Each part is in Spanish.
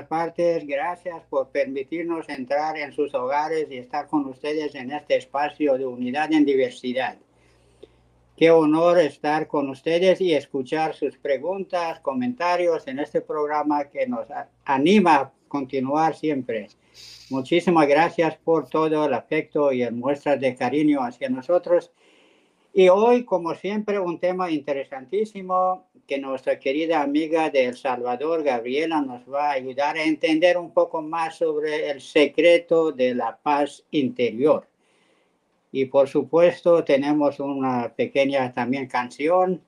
todas partes. Gracias por permitirnos entrar en sus hogares y estar con ustedes en este espacio de unidad en diversidad. Qué honor estar con ustedes y escuchar sus preguntas, comentarios en este programa que nos anima a continuar siempre. Muchísimas gracias por todo el afecto y el muestras de cariño hacia nosotros. Y hoy, como siempre, un tema interesantísimo que nuestra querida amiga de El Salvador, Gabriela, nos va a ayudar a entender un poco más sobre el secreto de la paz interior. Y por supuesto tenemos una pequeña también canción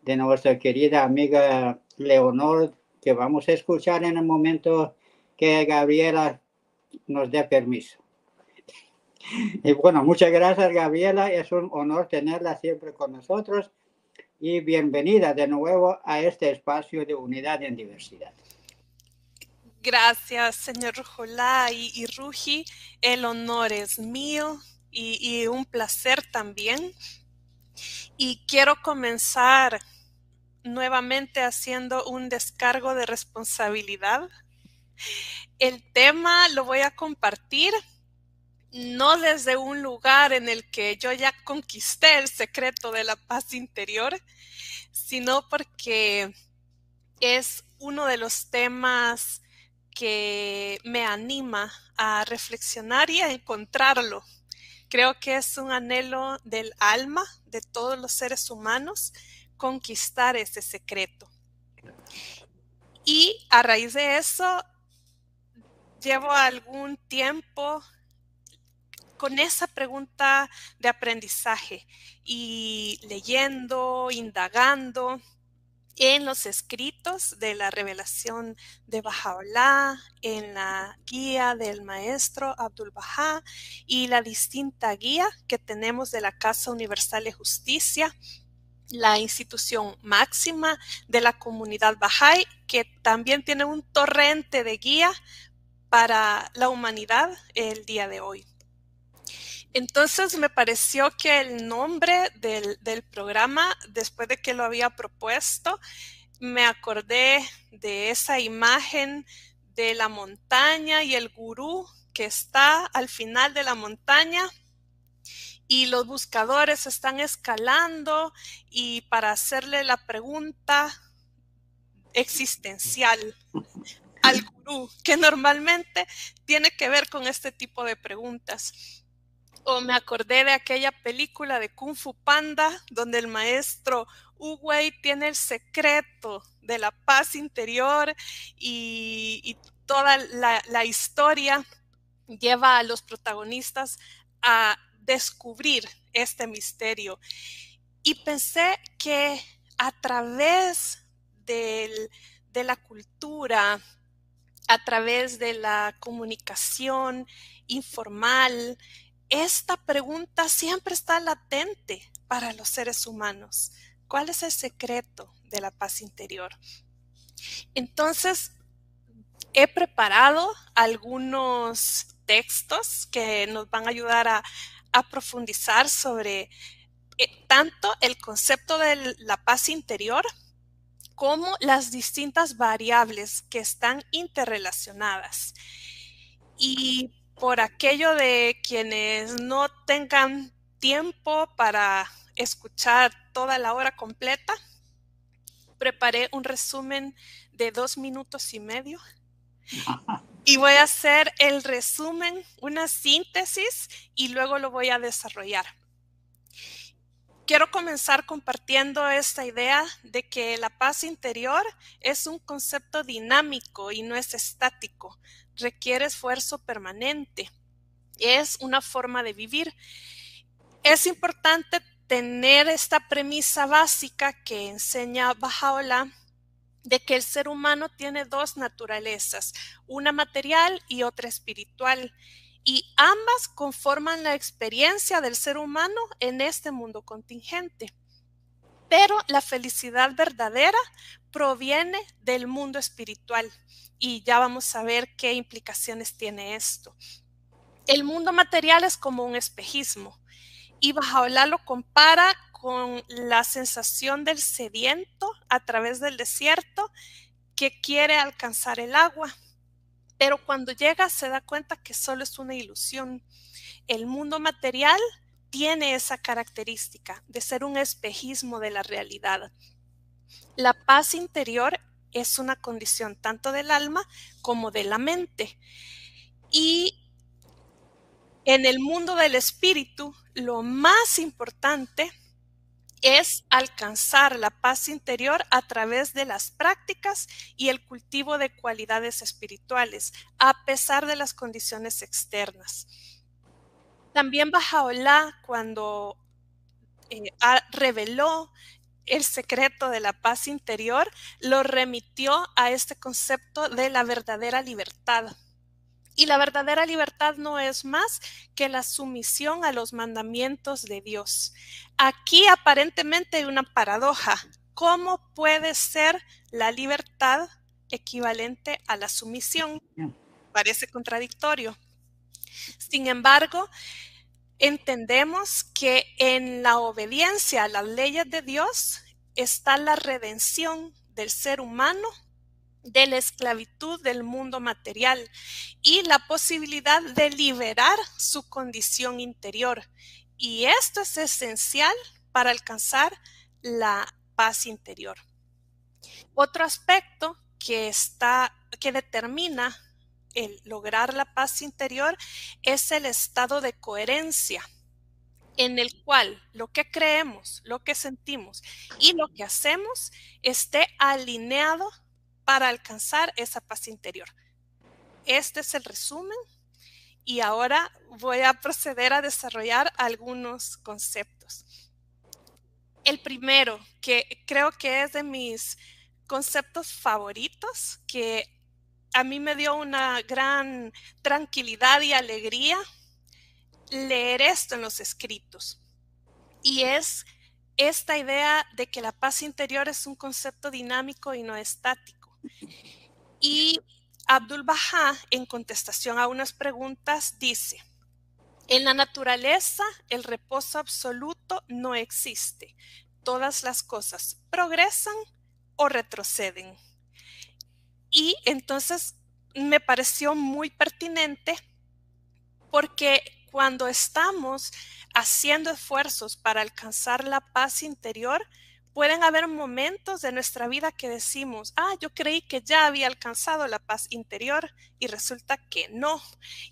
de nuestra querida amiga Leonor que vamos a escuchar en el momento que Gabriela nos dé permiso. Y bueno, muchas gracias Gabriela, es un honor tenerla siempre con nosotros y bienvenida de nuevo a este espacio de unidad en diversidad. Gracias, señor Rujolá y, y. El honor es mío y un placer también. Y quiero comenzar nuevamente haciendo un descargo de responsabilidad. El tema lo voy a compartir no desde un lugar en el que yo ya conquisté el secreto de la paz interior, sino porque es uno de los temas que me anima a reflexionar y a encontrarlo. Creo que es un anhelo del alma de todos los seres humanos conquistar ese secreto. Y a raíz de eso, llevo algún tiempo con esa pregunta de aprendizaje y leyendo, indagando en los escritos de la revelación de Baha'u'llah, en la guía del maestro Abdul Baha y la distinta guía que tenemos de la Casa Universal de Justicia, la institución máxima de la comunidad Baha'i, que también tiene un torrente de guía para la humanidad el día de hoy. Entonces me pareció que el nombre del, programa, después de que lo había propuesto, me acordé de esa imagen de la montaña y el gurú que está al final de la montaña y los buscadores están escalando y para hacerle la pregunta existencial al gurú, que normalmente tiene que ver con este tipo de preguntas o me acordé de aquella película de Kung Fu Panda donde el maestro Uwei tiene el secreto de la paz interior y, toda la, la historia lleva a los protagonistas a descubrir este misterio. Y pensé que a través del, de la cultura, a través de la comunicación informal, esta pregunta siempre está latente para los seres humanos. ¿Cuál es el secreto de la paz interior? Entonces, he preparado algunos textos que nos van a ayudar a, profundizar sobre eh, tanto el concepto de la paz interior como las distintas variables que están interrelacionadas. Y por aquello de quienes no tengan tiempo para escuchar toda la hora completa, preparé un resumen de dos minutos y medio y voy a hacer el resumen, una síntesis y luego lo voy a desarrollar. Quiero comenzar compartiendo esta idea de que la paz interior es un concepto dinámico y no es estático requiere esfuerzo permanente. Es una forma de vivir. Es importante tener esta premisa básica que enseña Baha'u'llah de que el ser humano tiene dos naturalezas, una material y otra espiritual, y ambas conforman la experiencia del ser humano en este mundo contingente. Pero la felicidad verdadera proviene del mundo espiritual y ya vamos a ver qué implicaciones tiene esto. El mundo material es como un espejismo y Bajaola lo compara con la sensación del sediento a través del desierto que quiere alcanzar el agua. Pero cuando llega se da cuenta que solo es una ilusión. El mundo material tiene esa característica de ser un espejismo de la realidad. La paz interior es una condición tanto del alma como de la mente. Y en el mundo del espíritu, lo más importante es alcanzar la paz interior a través de las prácticas y el cultivo de cualidades espirituales, a pesar de las condiciones externas. También Bajaola, cuando eh, reveló el secreto de la paz interior, lo remitió a este concepto de la verdadera libertad. Y la verdadera libertad no es más que la sumisión a los mandamientos de Dios. Aquí aparentemente hay una paradoja. ¿Cómo puede ser la libertad equivalente a la sumisión? Parece contradictorio. Sin embargo, entendemos que en la obediencia a las leyes de Dios está la redención del ser humano de la esclavitud del mundo material y la posibilidad de liberar su condición interior. Y esto es esencial para alcanzar la paz interior. Otro aspecto que está que determina el lograr la paz interior es el estado de coherencia en el cual lo que creemos, lo que sentimos y lo que hacemos esté alineado para alcanzar esa paz interior. Este es el resumen y ahora voy a proceder a desarrollar algunos conceptos. El primero, que creo que es de mis conceptos favoritos, que a mí me dio una gran tranquilidad y alegría leer esto en los escritos. Y es esta idea de que la paz interior es un concepto dinámico y no estático. Y Abdul Baha, en contestación a unas preguntas, dice, en la naturaleza el reposo absoluto no existe. Todas las cosas progresan o retroceden. Y entonces me pareció muy pertinente porque cuando estamos haciendo esfuerzos para alcanzar la paz interior, pueden haber momentos de nuestra vida que decimos, ah, yo creí que ya había alcanzado la paz interior y resulta que no.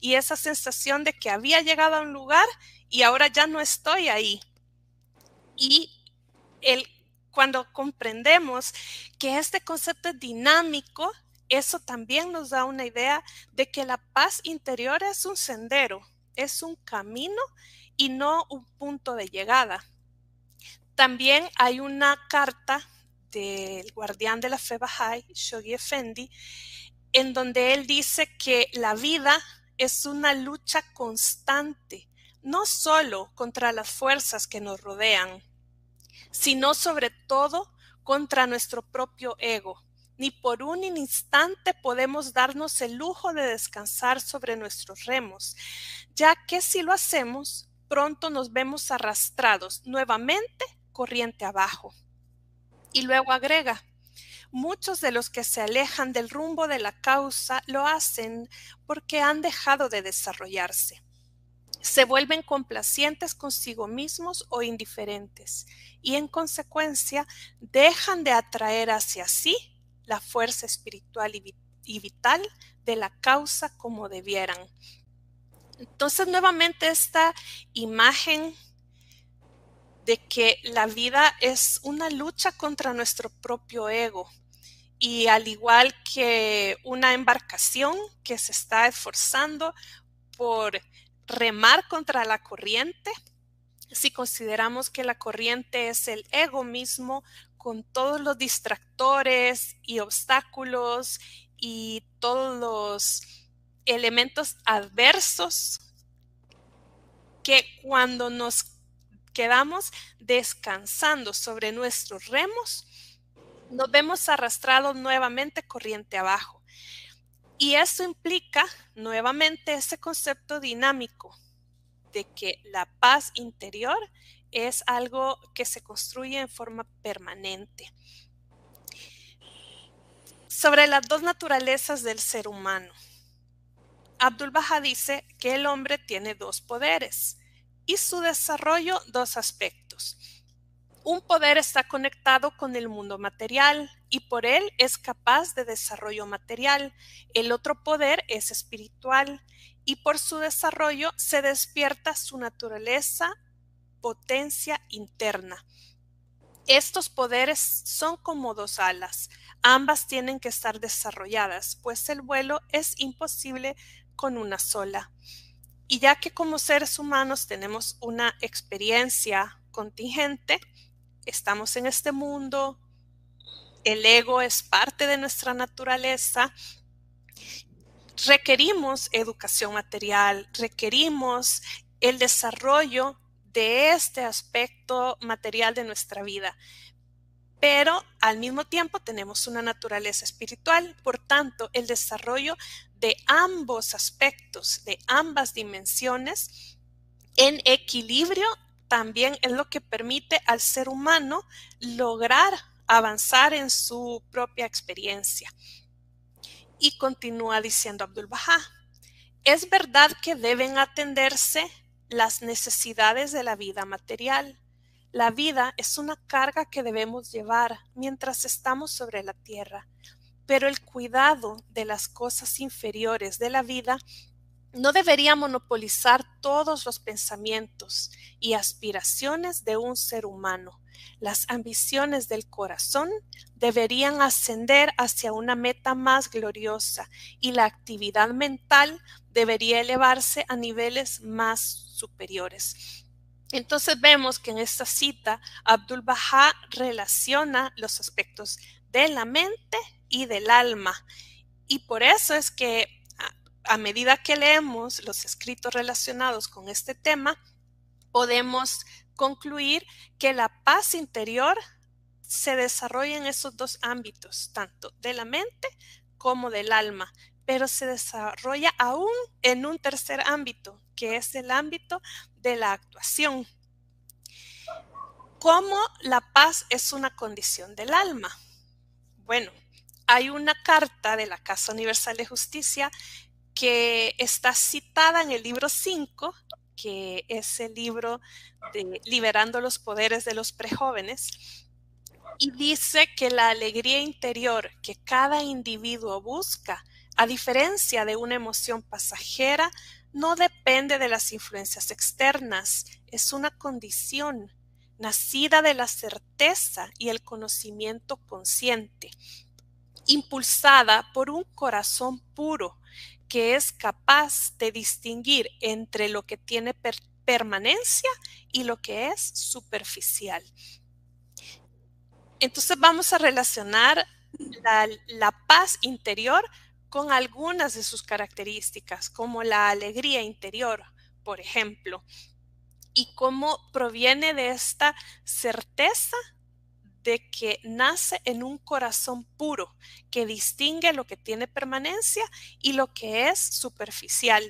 Y esa sensación de que había llegado a un lugar y ahora ya no estoy ahí. Y el, cuando comprendemos que este concepto es dinámico, eso también nos da una idea de que la paz interior es un sendero, es un camino y no un punto de llegada. También hay una carta del guardián de la fe Bahá'í, Shoghi Effendi, en donde él dice que la vida es una lucha constante, no solo contra las fuerzas que nos rodean, sino sobre todo contra nuestro propio ego. Ni por un instante podemos darnos el lujo de descansar sobre nuestros remos, ya que si lo hacemos, pronto nos vemos arrastrados nuevamente corriente abajo. Y luego agrega, muchos de los que se alejan del rumbo de la causa lo hacen porque han dejado de desarrollarse. Se vuelven complacientes consigo mismos o indiferentes y en consecuencia dejan de atraer hacia sí la fuerza espiritual y, vital de la causa como debieran. Entonces nuevamente esta imagen de que la vida es una lucha contra nuestro propio ego. Y al igual que una embarcación que se está esforzando por remar contra la corriente, si consideramos que la corriente es el ego mismo con todos los distractores y obstáculos y todos los elementos adversos que cuando nos quedamos descansando sobre nuestros remos, nos vemos arrastrados nuevamente corriente abajo. Y eso implica nuevamente ese concepto dinámico de que la paz interior es algo que se construye en forma permanente. Sobre las dos naturalezas del ser humano. Abdul Baha dice que el hombre tiene dos poderes y su desarrollo dos aspectos. Un poder está conectado con el mundo material y por él es capaz de desarrollo material. El otro poder es espiritual y por su desarrollo se despierta su naturaleza, potencia interna. Estos poderes son como dos alas. Ambas tienen que estar desarrolladas, pues el vuelo es imposible con una sola. Y ya que como seres humanos tenemos una experiencia contingente, estamos en este mundo, el ego es parte de nuestra naturaleza, requerimos educación material, requerimos el desarrollo de este aspecto material de nuestra vida. Pero al mismo tiempo tenemos una naturaleza espiritual, por tanto, el desarrollo de ambos aspectos, de ambas dimensiones, en equilibrio también es lo que permite al ser humano lograr avanzar en su propia experiencia. Y continúa diciendo Abdul Baha, es verdad que deben atenderse las necesidades de la vida material. La vida es una carga que debemos llevar mientras estamos sobre la tierra, pero el cuidado de las cosas inferiores de la vida no debería monopolizar todos los pensamientos y aspiraciones de un ser humano. Las ambiciones del corazón deberían ascender hacia una meta más gloriosa y la actividad mental debería elevarse a niveles más superiores. Entonces vemos que en esta cita Abdul Baha relaciona los aspectos de la mente y del alma. Y por eso es que a medida que leemos los escritos relacionados con este tema, podemos concluir que la paz interior se desarrolla en esos dos ámbitos, tanto de la mente como del alma, pero se desarrolla aún en un tercer ámbito, que es el ámbito de la actuación. ¿Cómo la paz es una condición del alma? Bueno, hay una carta de la Casa Universal de Justicia que está citada en el libro 5, que es el libro de Liberando los Poderes de los Prejóvenes, y dice que la alegría interior que cada individuo busca, a diferencia de una emoción pasajera, no depende de las influencias externas, es una condición nacida de la certeza y el conocimiento consciente, impulsada por un corazón puro que es capaz de distinguir entre lo que tiene permanencia y lo que es superficial. Entonces vamos a relacionar la, paz interior con algunas de sus características, como la alegría interior, por ejemplo, y cómo proviene de esta certeza de que nace en un corazón puro, que distingue lo que tiene permanencia y lo que es superficial.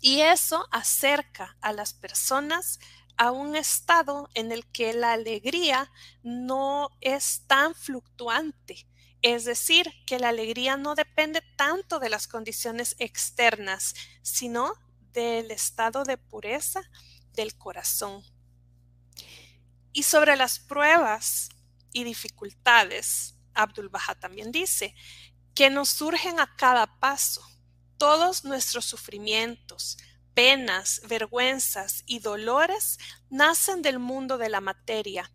Y eso acerca a las personas a un estado en el que la alegría no es tan fluctuante. Es decir, que la alegría no depende tanto de las condiciones externas, sino del estado de pureza del corazón. Y sobre las pruebas y dificultades, Abdul Baha también dice, que nos surgen a cada paso. Todos nuestros sufrimientos, penas, vergüenzas y dolores nacen del mundo de la materia,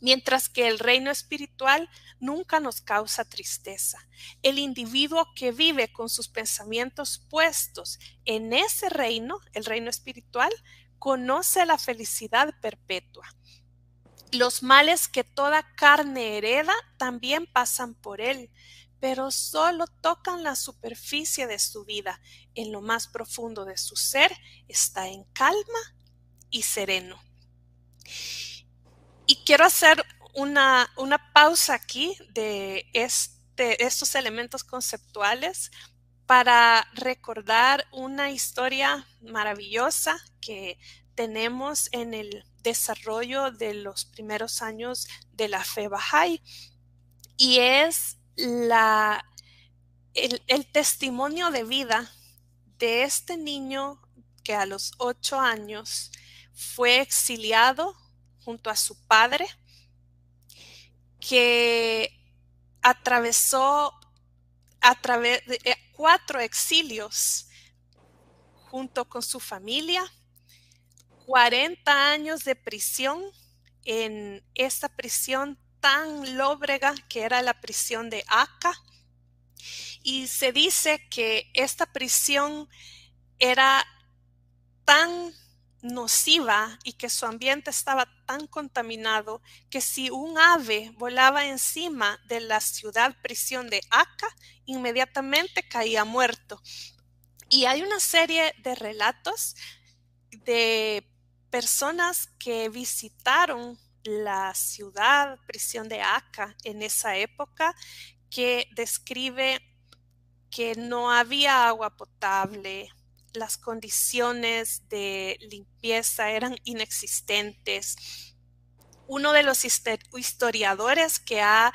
mientras que el reino espiritual nunca nos causa tristeza. El individuo que vive con sus pensamientos puestos en ese reino, el reino espiritual, conoce la felicidad perpetua. Los males que toda carne hereda también pasan por él, pero solo tocan la superficie de su vida. En lo más profundo de su ser está en calma y sereno. Y quiero hacer una, una pausa aquí de este, estos elementos conceptuales para recordar una historia maravillosa que tenemos en el desarrollo de los primeros años de la fe Bahá'í y es la, el, el testimonio de vida de este niño que a los ocho años fue exiliado junto a su padre, que atravesó eh, cuatro exilios junto con su familia 40 años de prisión en esta prisión tan lóbrega que era la prisión de Aca. Y se dice que esta prisión era tan nociva y que su ambiente estaba tan contaminado que si un ave volaba encima de la ciudad prisión de Aca, inmediatamente caía muerto. Y hay una serie de relatos de personas que visitaron la ciudad, prisión de Aca en esa época, que describe que no había agua potable, las condiciones de limpieza eran inexistentes. Uno de los historiadores que ha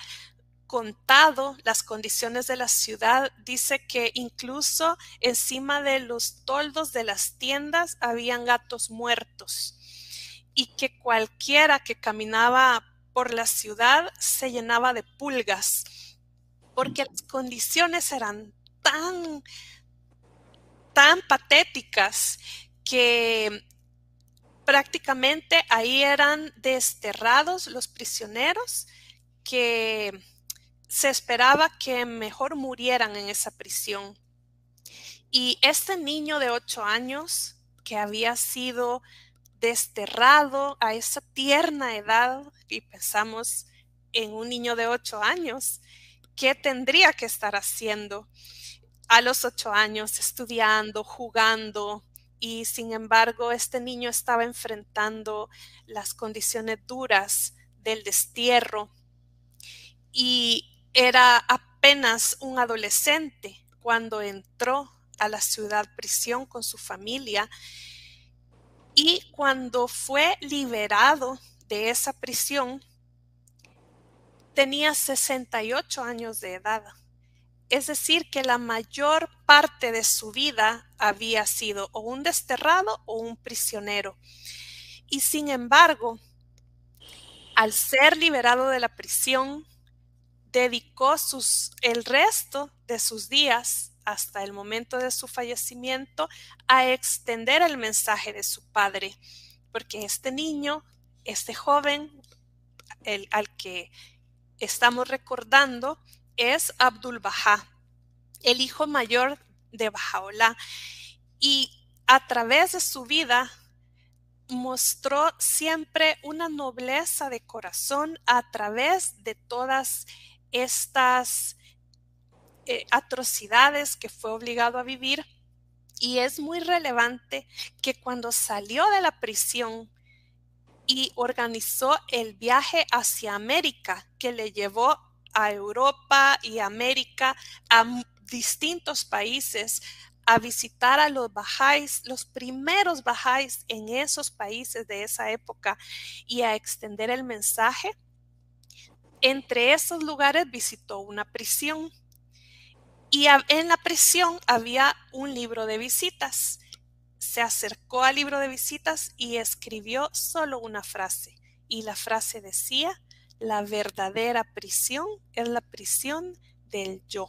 contado las condiciones de la ciudad, dice que incluso encima de los toldos de las tiendas habían gatos muertos y que cualquiera que caminaba por la ciudad se llenaba de pulgas porque las condiciones eran tan tan patéticas que prácticamente ahí eran desterrados los prisioneros que se esperaba que mejor murieran en esa prisión. Y este niño de ocho años que había sido desterrado a esa tierna edad, y pensamos en un niño de ocho años, ¿qué tendría que estar haciendo a los ocho años, estudiando, jugando? Y sin embargo, este niño estaba enfrentando las condiciones duras del destierro. Y era apenas un adolescente cuando entró a la ciudad prisión con su familia y cuando fue liberado de esa prisión tenía 68 años de edad. Es decir, que la mayor parte de su vida había sido o un desterrado o un prisionero. Y sin embargo, al ser liberado de la prisión, dedicó el resto de sus días hasta el momento de su fallecimiento a extender el mensaje de su padre, porque este niño, este joven, el, al que estamos recordando, es Abdul Baha, el hijo mayor de Bajaola, y a través de su vida mostró siempre una nobleza de corazón a través de todas estas eh, atrocidades que fue obligado a vivir. Y es muy relevante que cuando salió de la prisión y organizó el viaje hacia América, que le llevó a Europa y América, a distintos países, a visitar a los bajáis, los primeros bajáis en esos países de esa época y a extender el mensaje, entre esos lugares visitó una prisión y en la prisión había un libro de visitas. Se acercó al libro de visitas y escribió solo una frase. Y la frase decía, la verdadera prisión es la prisión del yo.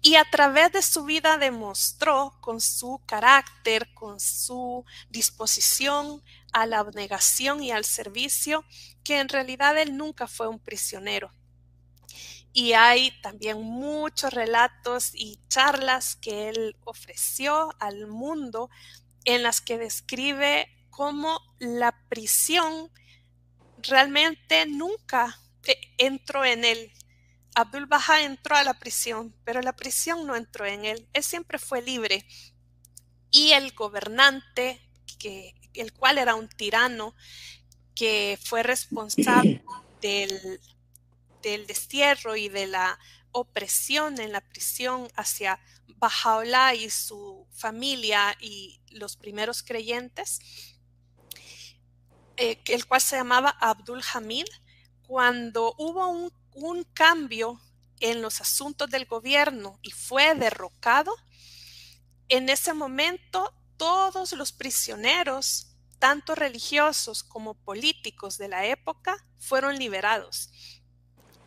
Y a través de su vida demostró con su carácter, con su disposición a la abnegación y al servicio, que en realidad él nunca fue un prisionero. Y hay también muchos relatos y charlas que él ofreció al mundo en las que describe cómo la prisión realmente nunca eh, entró en él. Abdul Baha entró a la prisión, pero la prisión no entró en él. Él siempre fue libre. Y el gobernante, que, el cual era un tirano, que fue responsable del, del destierro y de la opresión en la prisión hacia Bajaola y su familia y los primeros creyentes, eh, el cual se llamaba Abdul Hamid, cuando hubo un, un cambio en los asuntos del gobierno y fue derrocado, en ese momento todos los prisioneros, tanto religiosos como políticos de la época, fueron liberados.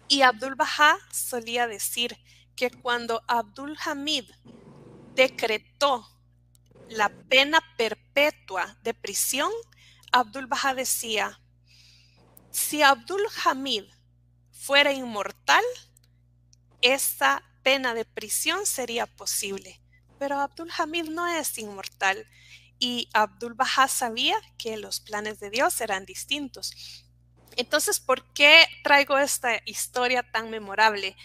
Y Abdul Baha solía decir que cuando Abdul Hamid decretó la pena perpetua de prisión, Abdul Baha decía, si Abdul Hamid fuera inmortal, esa pena de prisión sería posible. Pero Abdul Hamid no es inmortal y Abdul Baha sabía que los planes de Dios eran distintos. Entonces, ¿por qué traigo esta historia tan memorable?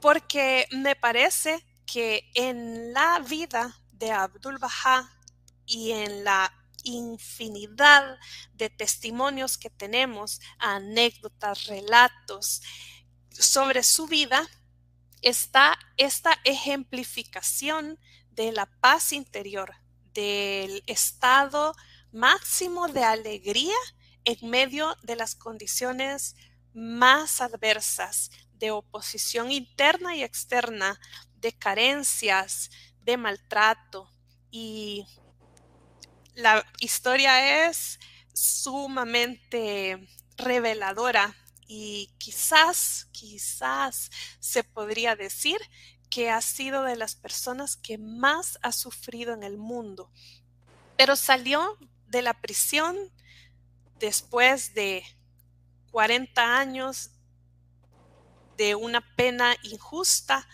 Porque me parece que en la vida de Abdul Baha y en la infinidad de testimonios que tenemos, anécdotas, relatos sobre su vida, está esta ejemplificación de la paz interior, del estado máximo de alegría en medio de las condiciones más adversas de oposición interna y externa, de carencias, de maltrato. Y la historia es sumamente reveladora y quizás, quizás se podría decir que ha sido de las personas que más ha sufrido en el mundo. Pero salió de la prisión después de 40 años de una pena injusta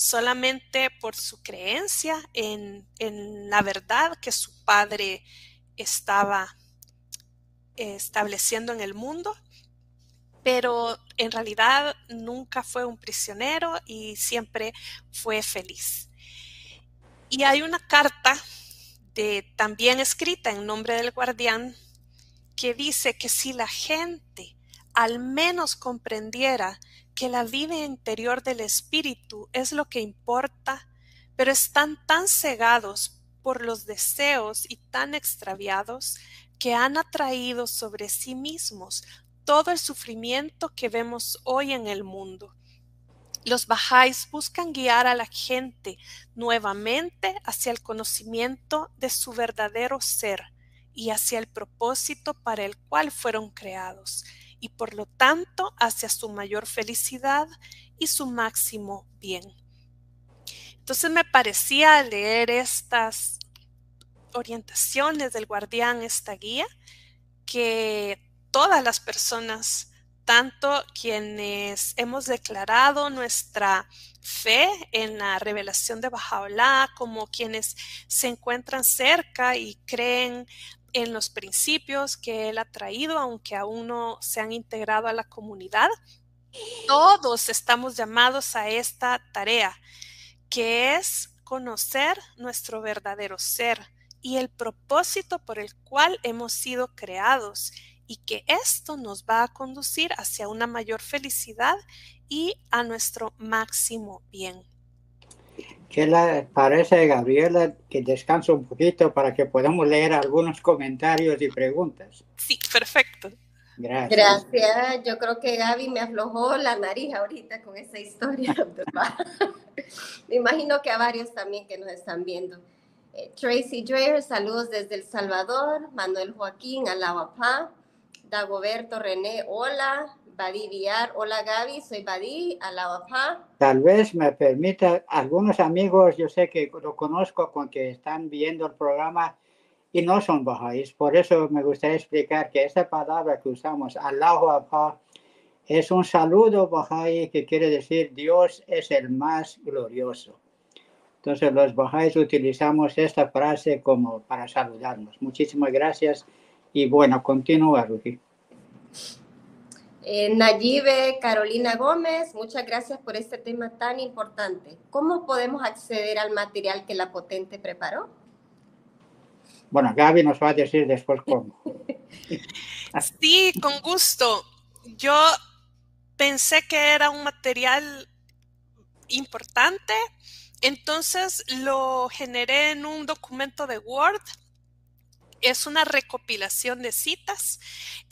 solamente por su creencia en, la verdad que su padre estaba estableciendo en el mundo, pero en realidad nunca fue un prisionero y siempre fue feliz. Y hay una carta de, también escrita en nombre del guardián que dice que si la gente al menos comprendiera que la vida interior del espíritu es lo que importa, pero están tan cegados por los deseos y tan extraviados que han atraído sobre sí mismos todo el sufrimiento que vemos hoy en el mundo. Los bajáis buscan guiar a la gente nuevamente hacia el conocimiento de su verdadero ser, y hacia el propósito para el cual fueron creados, y por lo tanto hacia su mayor felicidad y su máximo bien. Entonces me parecía leer estas orientaciones del guardián, esta guía, que todas las personas, tanto quienes hemos declarado nuestra fe en la revelación de Bajaola, como quienes se encuentran cerca y creen en los principios que Él ha traído, aunque aún no se han integrado a la comunidad. Todos estamos llamados a esta tarea, que es conocer nuestro verdadero ser y el propósito por el cual hemos sido creados y que esto nos va a conducir hacia una mayor felicidad y a nuestro máximo bien. ¿Qué le parece, Gabriela, que descanso un poquito para que podamos leer algunos comentarios y preguntas? Sí, perfecto. Gracias. Gracias. Yo creo que Gaby me aflojó la nariz ahorita con esa historia. me imagino que a varios también que nos están viendo. Eh, Tracy Dreyer, saludos desde El Salvador. Manuel Joaquín, Alabapá. Dagoberto René, hola. Badí Villar. Hola Gaby, soy Badí, Alabapá. Tal vez me permita, algunos amigos, yo sé que lo conozco con que están viendo el programa y no son bajáis. Por eso me gustaría explicar que esta palabra que usamos, Allahu es un saludo bajáis que quiere decir Dios es el más glorioso. Entonces los bajáis utilizamos esta frase como para saludarnos. Muchísimas gracias y bueno, continúa, Ruki. Eh, Nayibe Carolina Gómez, muchas gracias por este tema tan importante. ¿Cómo podemos acceder al material que la potente preparó? Bueno, Gaby nos va a decir después cómo. sí, con gusto. Yo pensé que era un material importante, entonces lo generé en un documento de Word. Es una recopilación de citas.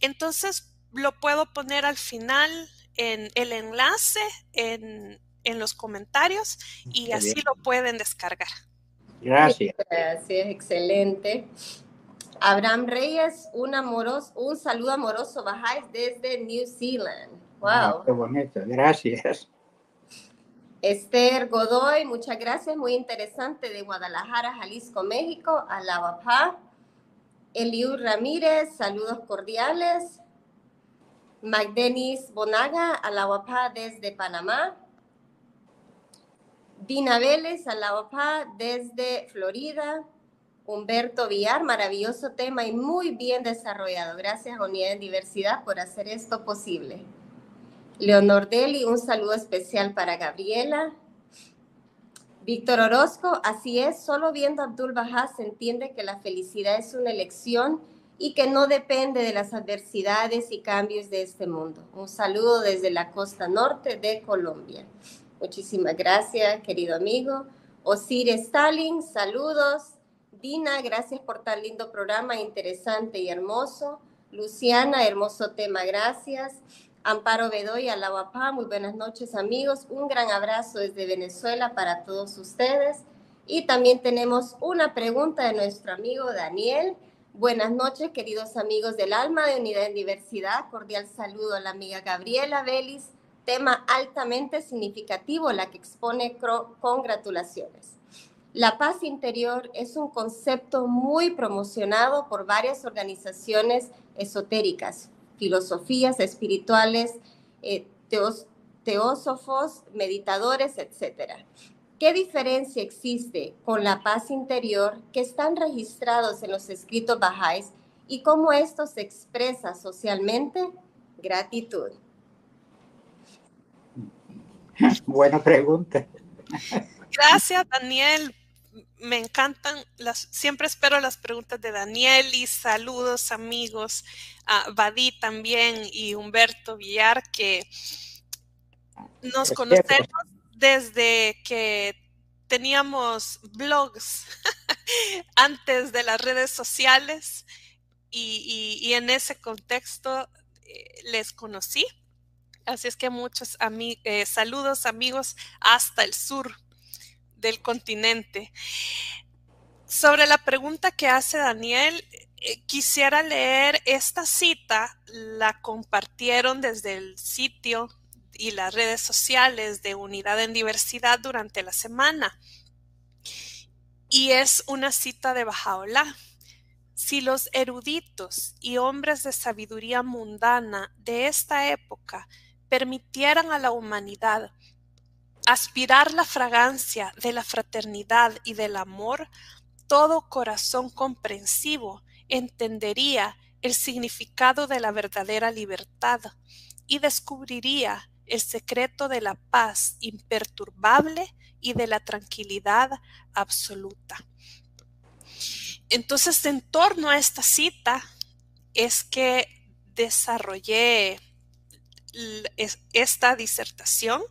Entonces lo puedo poner al final en el enlace en, los comentarios y así lo pueden descargar. Gracias. Gracias, excelente. Abraham Reyes, un, amoroso, un saludo amoroso bajáis desde New Zealand. Wow. Ah, qué bonito, gracias. Esther Godoy, muchas gracias, muy interesante, de Guadalajara, Jalisco, México, Alabapá. Eliu Ramírez, saludos cordiales. Magdenis Bonaga, Alabapá desde Panamá. Dina Vélez, Alabapá desde Florida. Humberto Villar, maravilloso tema y muy bien desarrollado. Gracias, Unidad en Diversidad, por hacer esto posible. Leonor Deli, un saludo especial para Gabriela. Víctor Orozco, así es, solo viendo a Abdul Bahá se entiende que la felicidad es una elección y que no depende de las adversidades y cambios de este mundo. Un saludo desde la costa norte de Colombia. Muchísimas gracias, querido amigo. Osir Stalin, saludos. Dina, gracias por tan lindo programa, interesante y hermoso. Luciana, hermoso tema, gracias. Amparo Bedoya, Alabapá, muy buenas noches amigos. Un gran abrazo desde Venezuela para todos ustedes. Y también tenemos una pregunta de nuestro amigo Daniel. Buenas noches, queridos amigos del alma de Unidad en Diversidad. Cordial saludo a la amiga Gabriela Vélez. Tema altamente significativo, la que expone congratulaciones. La paz interior es un concepto muy promocionado por varias organizaciones esotéricas, filosofías espirituales, eh, teósofos, meditadores, etc. ¿Qué diferencia existe con la paz interior que están registrados en los escritos bajáis y cómo esto se expresa socialmente? Gratitud. Buena pregunta. Gracias, Daniel. Me encantan las, siempre espero las preguntas de Daniel y saludos amigos, a Badí también y Humberto Villar que nos conocemos desde que teníamos blogs antes de las redes sociales y, en ese contexto eh, les conocí. Así es que muchos eh, saludos amigos hasta el sur del continente. Sobre la pregunta que hace Daniel, eh, quisiera leer esta cita, la compartieron desde el sitio y las redes sociales de Unidad en Diversidad durante la semana. Y es una cita de Bajaola. Si los eruditos y hombres de sabiduría mundana de esta época permitieran a la humanidad aspirar la fragancia de la fraternidad y del amor, todo corazón comprensivo entendería el significado de la verdadera libertad y descubriría el secreto de la paz imperturbable y de la tranquilidad absoluta. Entonces, en torno a esta cita es que desarrollé esta disertación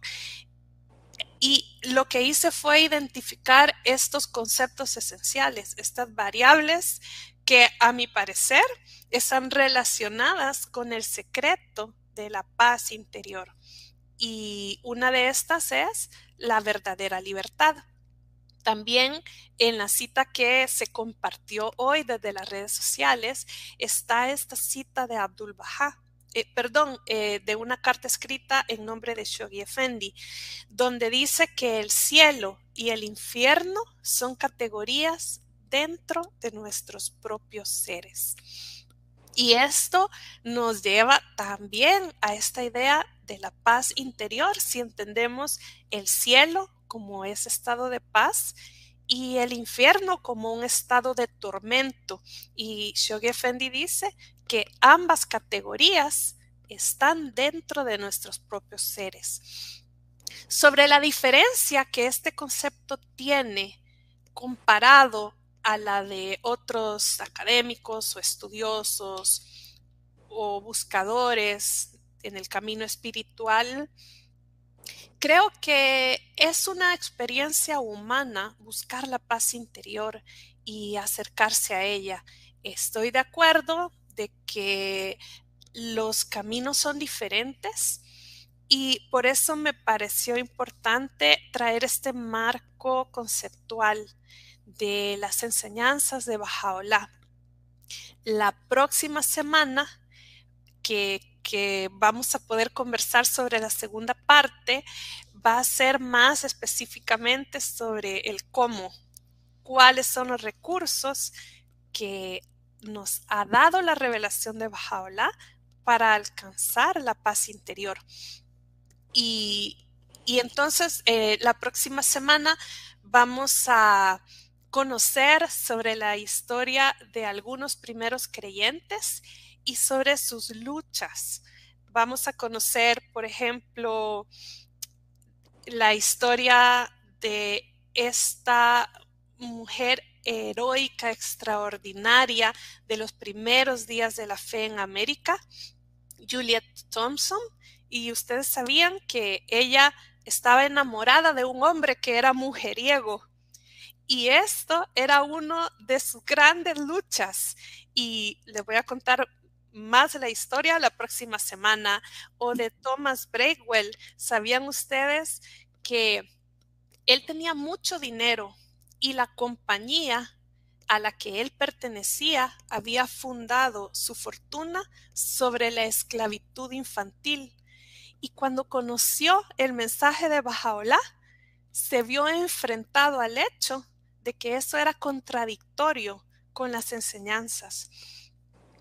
y lo que hice fue identificar estos conceptos esenciales, estas variables que a mi parecer están relacionadas con el secreto de la paz interior. Y una de estas es la verdadera libertad. También en la cita que se compartió hoy desde las redes sociales está esta cita de Abdul Baha, eh, perdón, eh, de una carta escrita en nombre de Shoghi Effendi, donde dice que el cielo y el infierno son categorías dentro de nuestros propios seres. Y esto nos lleva también a esta idea de la paz interior, si entendemos el cielo como ese estado de paz y el infierno como un estado de tormento. Y Shoghi Fendi dice que ambas categorías están dentro de nuestros propios seres. Sobre la diferencia que este concepto tiene comparado a la de otros académicos o estudiosos o buscadores en el camino espiritual, creo que es una experiencia humana buscar la paz interior y acercarse a ella. Estoy de acuerdo de que los caminos son diferentes y por eso me pareció importante traer este marco conceptual de las enseñanzas de Bajaola. La próxima semana que, vamos a poder conversar sobre la segunda parte va a ser más específicamente sobre el cómo, cuáles son los recursos que nos ha dado la revelación de Bajaola para alcanzar la paz interior. Y, entonces eh, la próxima semana vamos a conocer sobre la historia de algunos primeros creyentes y sobre sus luchas. Vamos a conocer, por ejemplo, la historia de esta mujer heroica, extraordinaria de los primeros días de la fe en América, Juliet Thompson, y ustedes sabían que ella estaba enamorada de un hombre que era mujeriego. Y esto era uno de sus grandes luchas. Y les voy a contar más la historia la próxima semana. O de Thomas Breakwell. ¿Sabían ustedes que él tenía mucho dinero y la compañía a la que él pertenecía había fundado su fortuna sobre la esclavitud infantil. Y cuando conoció el mensaje de Bajaola, se vio enfrentado al hecho de que eso era contradictorio con las enseñanzas.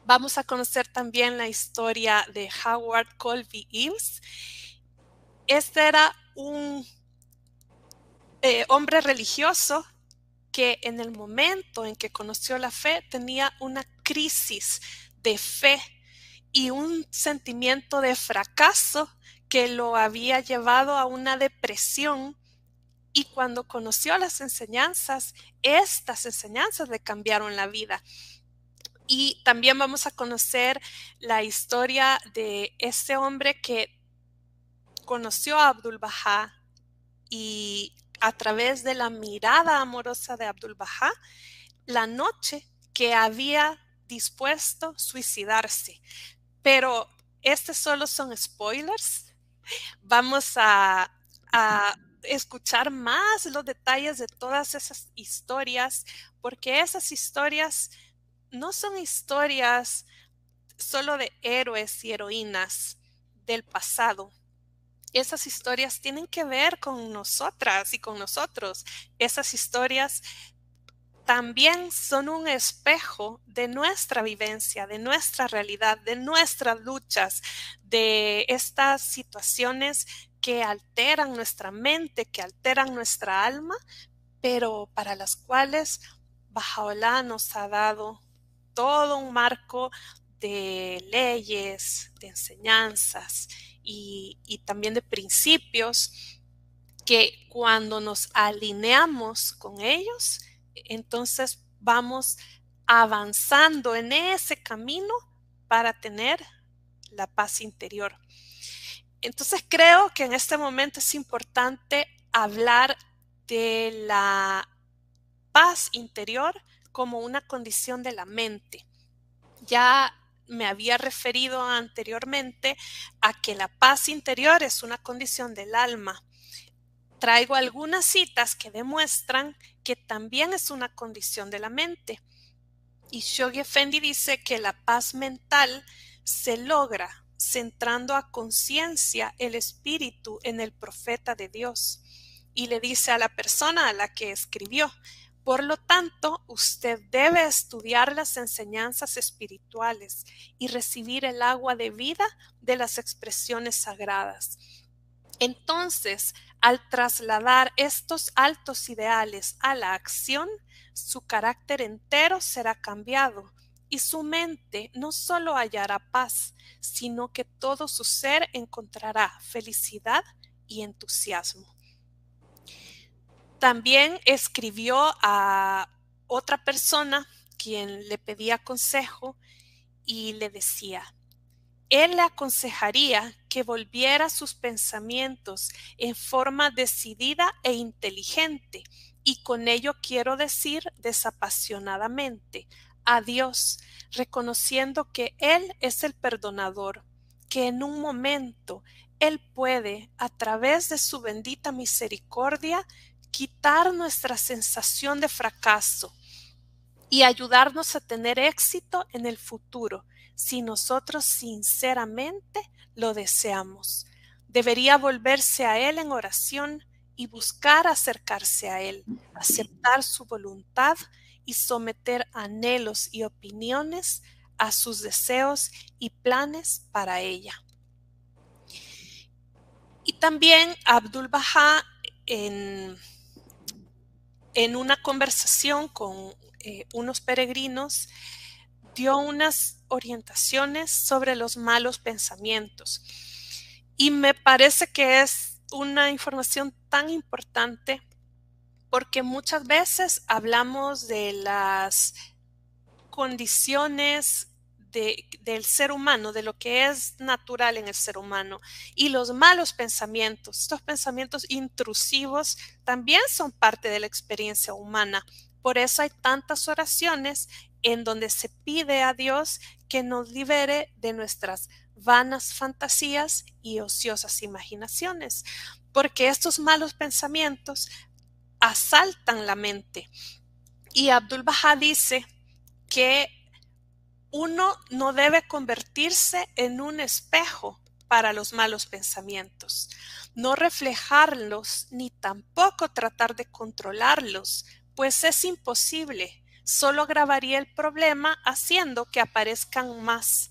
Vamos a conocer también la historia de Howard Colby Eames. Este era un eh, hombre religioso que en el momento en que conoció la fe tenía una crisis de fe y un sentimiento de fracaso que lo había llevado a una depresión y cuando conoció las enseñanzas, estas enseñanzas le cambiaron la vida. Y también vamos a conocer la historia de ese hombre que conoció a Abdul Baha y a través de la mirada amorosa de Abdul Baha la noche que había dispuesto suicidarse. Pero estos solo son spoilers. Vamos a escuchar más los detalles de todas esas historias, porque esas historias no son historias solo de héroes y heroínas del pasado, esas historias tienen que ver con nosotras y con nosotros. Esas historias también son un espejo de nuestra vivencia, de nuestra realidad, de nuestras luchas, de estas situaciones que alteran nuestra mente, que alteran nuestra alma, pero para las cuales Bajaola nos ha dado todo un marco de leyes, de enseñanzas y, también de principios que cuando nos alineamos con ellos, entonces vamos avanzando en ese camino para tener la paz interior. Entonces creo que en este momento es importante hablar de la paz interior como una condición de la mente. Ya me había referido anteriormente a que la paz interior es una condición del alma. Traigo algunas citas que demuestran que también es una condición de la mente. Y Shoghi Effendi dice que la paz mental se logra centrando a conciencia el espíritu en el profeta de Dios. Y le dice a la persona a la que escribió, por lo tanto, usted debe estudiar las enseñanzas espirituales y recibir el agua de vida de las expresiones sagradas. Entonces, al trasladar estos altos ideales a la acción, su carácter entero será cambiado y su mente no solo hallará paz, sino que todo su ser encontrará felicidad y entusiasmo. También escribió a otra persona quien le pedía consejo y le decía, él le aconsejaría que volviera sus pensamientos en forma decidida e inteligente, y con ello quiero decir desapasionadamente, a Dios, reconociendo que Él es el perdonador, que en un momento Él puede, a través de su bendita misericordia, quitar nuestra sensación de fracaso y ayudarnos a tener éxito en el futuro si nosotros sinceramente lo deseamos. Debería volverse a Él en oración y buscar acercarse a Él, aceptar su voluntad y someter anhelos y opiniones a sus deseos y planes para ella. Y también Abdul Baha en, en una conversación con eh, unos peregrinos dio unas orientaciones sobre los malos pensamientos. Y me parece que es una información tan importante porque muchas veces hablamos de las condiciones del ser humano, de lo que es natural en el ser humano. Y los malos pensamientos, estos pensamientos intrusivos, también son parte de la experiencia humana. Por eso hay tantas oraciones en donde se pide a Dios que nos libere de nuestras vanas fantasías y ociosas imaginaciones, porque estos malos pensamientos asaltan la mente. Y Abdul Baha dice que uno no debe convertirse en un espejo para los malos pensamientos, no reflejarlos ni tampoco tratar de controlarlos, pues es imposible, solo agravaría el problema haciendo que aparezcan más.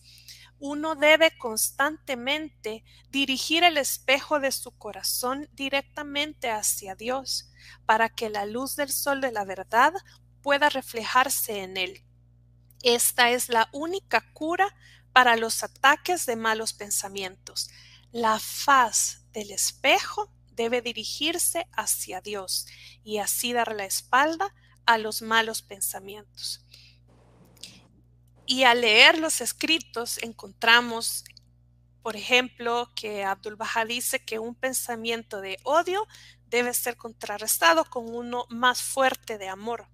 Uno debe constantemente dirigir el espejo de su corazón directamente hacia Dios, para que la luz del sol de la verdad pueda reflejarse en él. Esta es la única cura para los ataques de malos pensamientos. La faz del espejo debe dirigirse hacia Dios y así dar la espalda a los malos pensamientos. Y al leer los escritos encontramos, por ejemplo, que Abdul Baha dice que un pensamiento de odio debe ser contrarrestado con uno más fuerte de amor.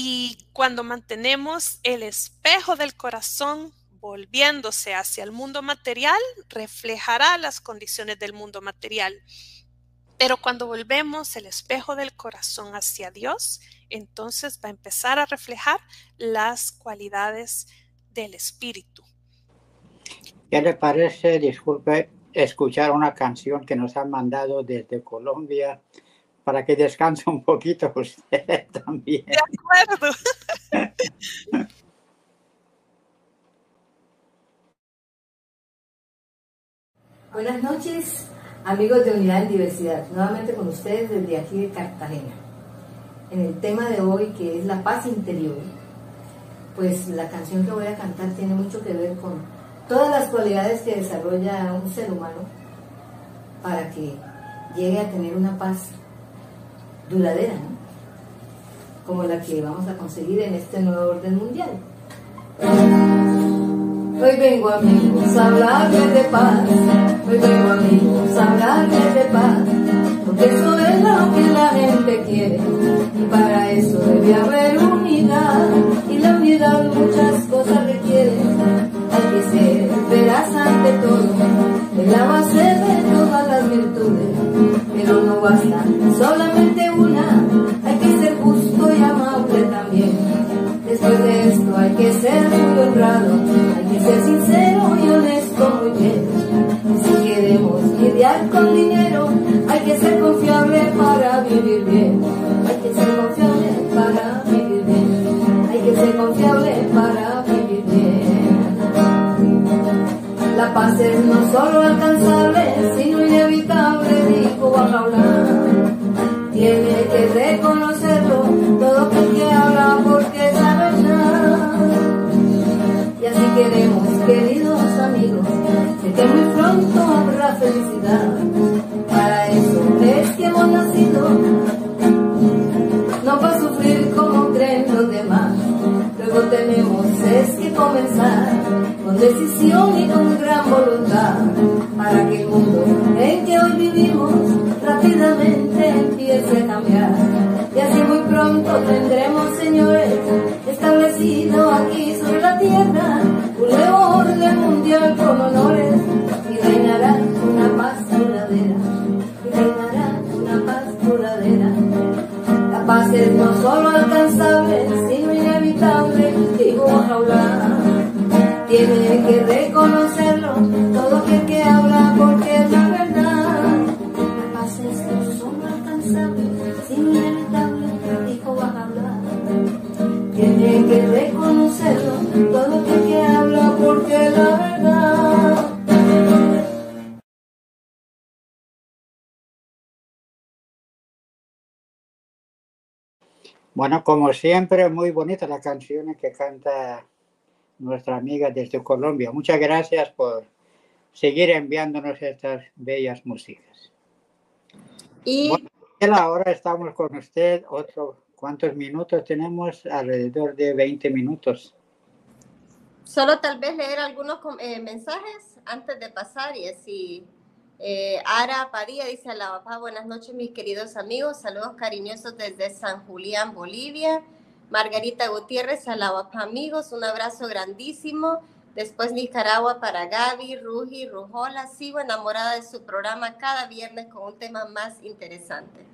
Y cuando mantenemos el espejo del corazón volviéndose hacia el mundo material, reflejará las condiciones del mundo material. Pero cuando volvemos el espejo del corazón hacia Dios, entonces va a empezar a reflejar las cualidades del espíritu. ¿Qué le parece, disculpe, escuchar una canción que nos han mandado desde Colombia para que descanse un poquito usted también. De acuerdo. Buenas noches, amigos de Unidad en Diversidad. Nuevamente con ustedes desde aquí de Cartagena. En el tema de hoy, que es la paz interior, pues la canción que voy a cantar tiene mucho que ver con todas las cualidades que desarrolla un ser humano para que llegue a tener una paz duradera, como la que vamos a conseguir en este nuevo orden mundial. Hoy vengo amigos a hablarles de paz, hoy vengo amigos a hablarles de paz, porque eso es lo que la gente quiere. Y para eso debe haber unidad. Y la unidad muchas cosas requiere hay que ser veraz ante todo, es la base de todas las virtudes, no basta solamente una, hay que ser justo y amable también. Después de esto hay que ser muy honrado, hay que ser sincero y honesto muy bien. Si queremos lidiar con dinero, hay que ser confiable para vivir bien. Hay que ser confiable para vivir bien. Hay que ser confiable para vivir bien. La paz es no solo alcanzable, sino tiene que reconocerlo todo aquel que habla porque es la. Y así queremos, queridos amigos, de que muy pronto habrá felicidad. Para eso es que hemos nacido, no para sufrir como creen los demás. Luego tenemos es que comenzar con decisión y con gran voluntad para que el mundo en que hoy vivimos rápidamente empiece a cambiar. Y así muy pronto tendremos, señores, establecido Bueno, como siempre, muy bonita la canción que canta nuestra amiga desde Colombia. Muchas gracias por seguir enviándonos estas bellas músicas. Y Bueno, ahora estamos con usted. Otro, ¿Cuántos minutos tenemos? Alrededor de 20 minutos. solo tal vez leer algunos eh, mensajes antes de pasar y así. Eh, Ara Padilla dice la papá, buenas noches mis queridos amigos, saludos cariñosos desde San Julián, Bolivia. Margarita Gutiérrez, a la papá amigos, un abrazo grandísimo. Después Nicaragua para Gaby, Ruji, Rujola, sigo enamorada de su programa cada viernes con un tema más interesante.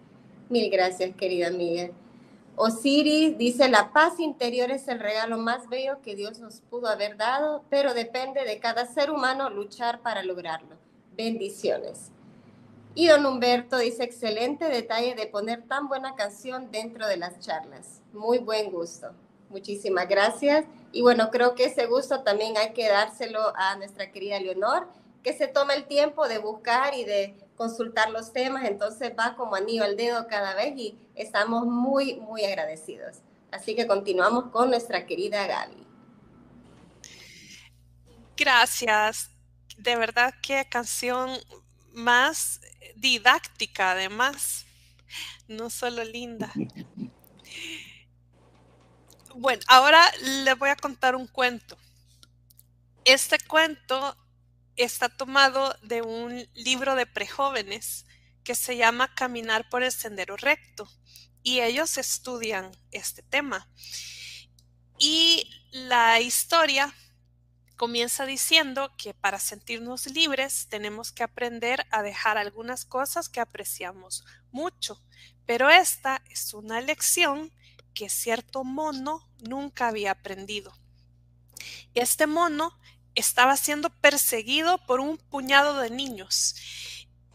Mil gracias, querida amiga. Osiris dice, la paz interior es el regalo más bello que Dios nos pudo haber dado, pero depende de cada ser humano luchar para lograrlo. Bendiciones. Y don Humberto dice, excelente detalle de poner tan buena canción dentro de las charlas. Muy buen gusto. Muchísimas gracias. Y bueno, creo que ese gusto también hay que dárselo a nuestra querida Leonor, que se toma el tiempo de buscar y de consultar los temas, entonces va como anillo al dedo cada vez y estamos muy, muy agradecidos. Así que continuamos con nuestra querida Gaby. Gracias. De verdad, qué canción más didáctica, además. No solo linda. Bueno, ahora les voy a contar un cuento. Este cuento está tomado de un libro de prejóvenes que se llama Caminar por el Sendero Recto y ellos estudian este tema. Y la historia comienza diciendo que para sentirnos libres tenemos que aprender a dejar algunas cosas que apreciamos mucho, pero esta es una lección que cierto mono nunca había aprendido. Este mono estaba siendo perseguido por un puñado de niños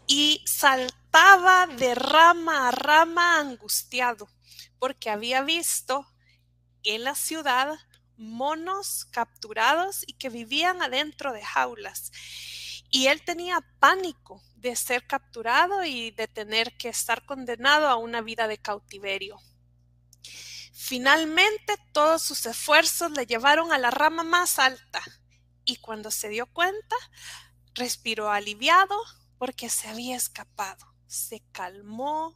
y saltaba de rama a rama angustiado porque había visto en la ciudad monos capturados y que vivían adentro de jaulas. Y él tenía pánico de ser capturado y de tener que estar condenado a una vida de cautiverio. Finalmente todos sus esfuerzos le llevaron a la rama más alta y cuando se dio cuenta, respiró aliviado porque se había escapado. Se calmó,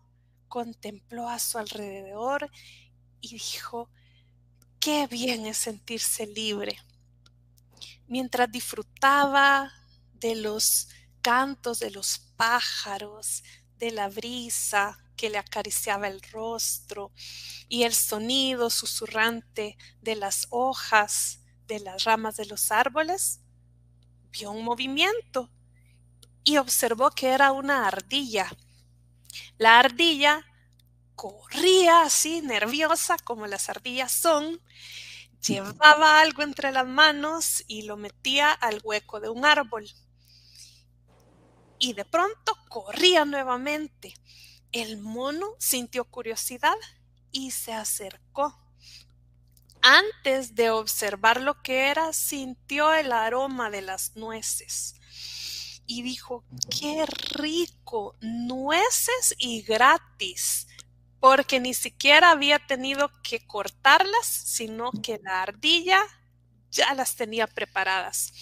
contempló a su alrededor y dijo, qué bien es sentirse libre. Mientras disfrutaba de los cantos de los pájaros, de la brisa que le acariciaba el rostro y el sonido susurrante de las hojas de las ramas de los árboles, vio un movimiento y observó que era una ardilla. La ardilla corría así, nerviosa como las ardillas son, llevaba algo entre las manos y lo metía al hueco de un árbol. Y de pronto corría nuevamente. El mono sintió curiosidad y se acercó. Antes de observar lo que era, sintió el aroma de las nueces y dijo, qué rico, nueces y gratis, porque ni siquiera había tenido que cortarlas, sino que la ardilla ya las tenía preparadas.